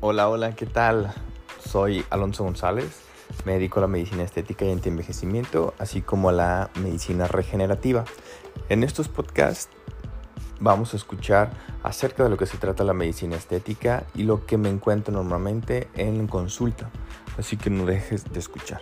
Hola, hola, ¿qué tal? Soy Alonso González, me dedico a la medicina estética y anti-envejecimiento, así como a la medicina regenerativa. En estos podcasts vamos a escuchar acerca de lo que se trata la medicina estética y lo que me encuentro normalmente en consulta, así que no dejes de escuchar.